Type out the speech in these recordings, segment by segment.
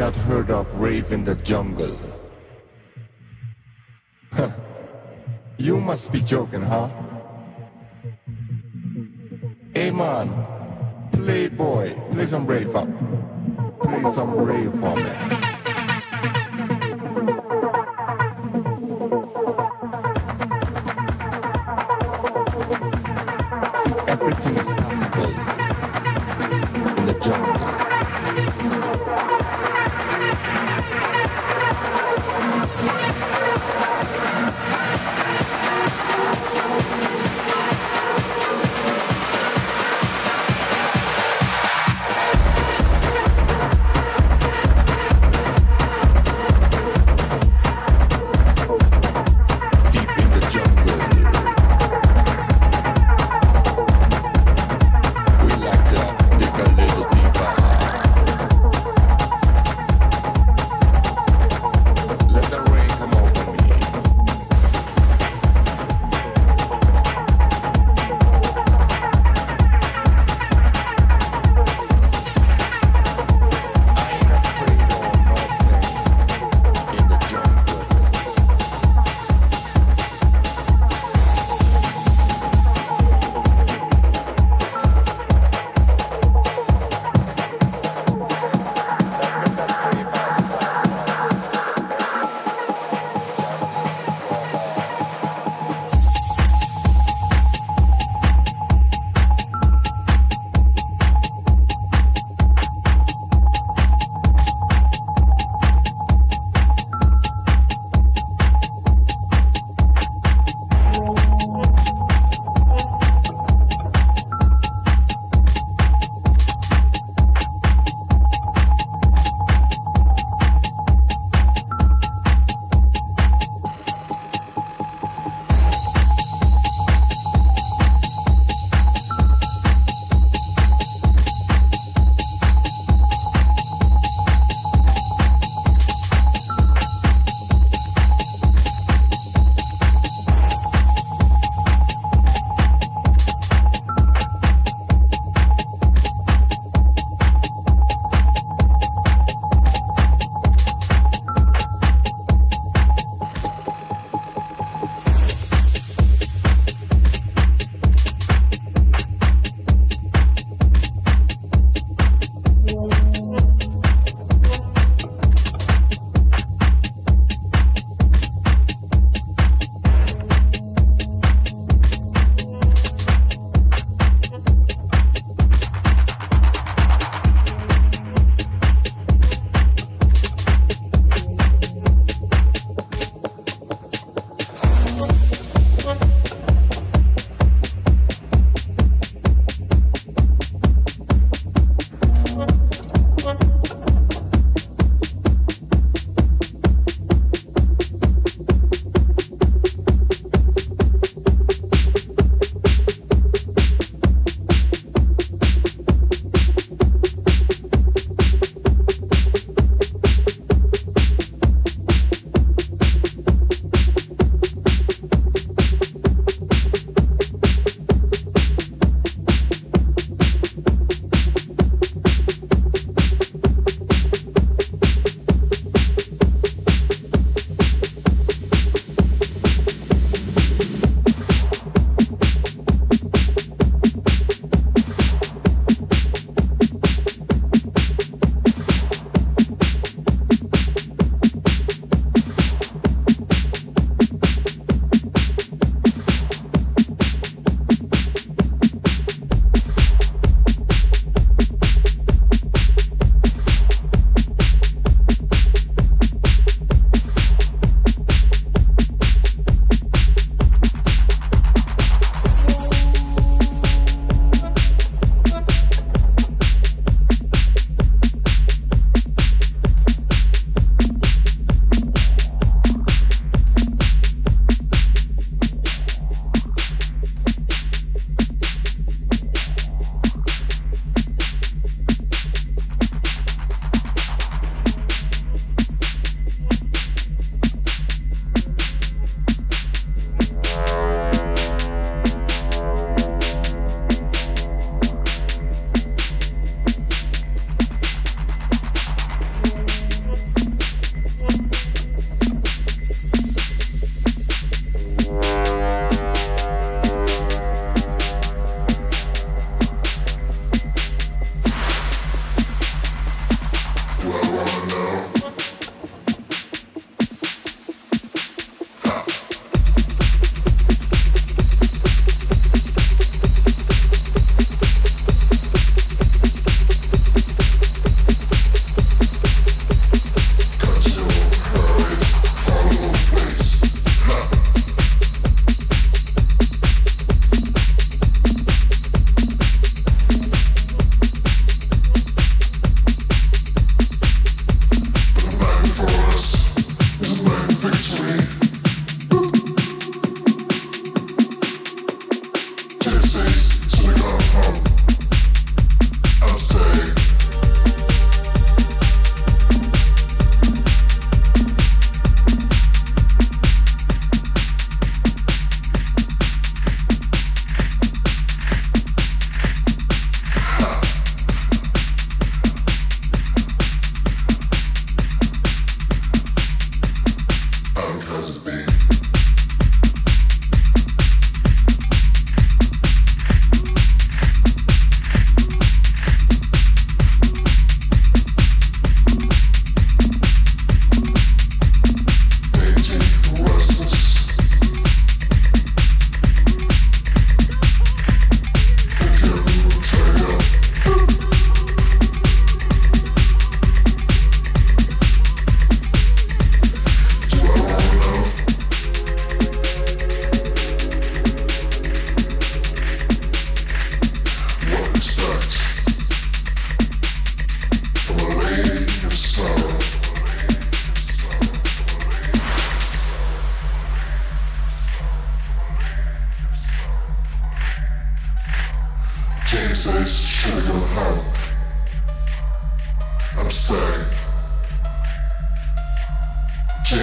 not heard of rave in the jungle. You must be joking, huh? Hey man, playboy, play some rave up. Play some rave for me.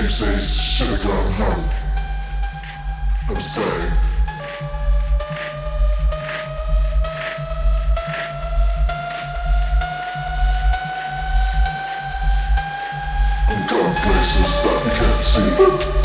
says should have gone home. I'm staying. I'm going places that you can't see.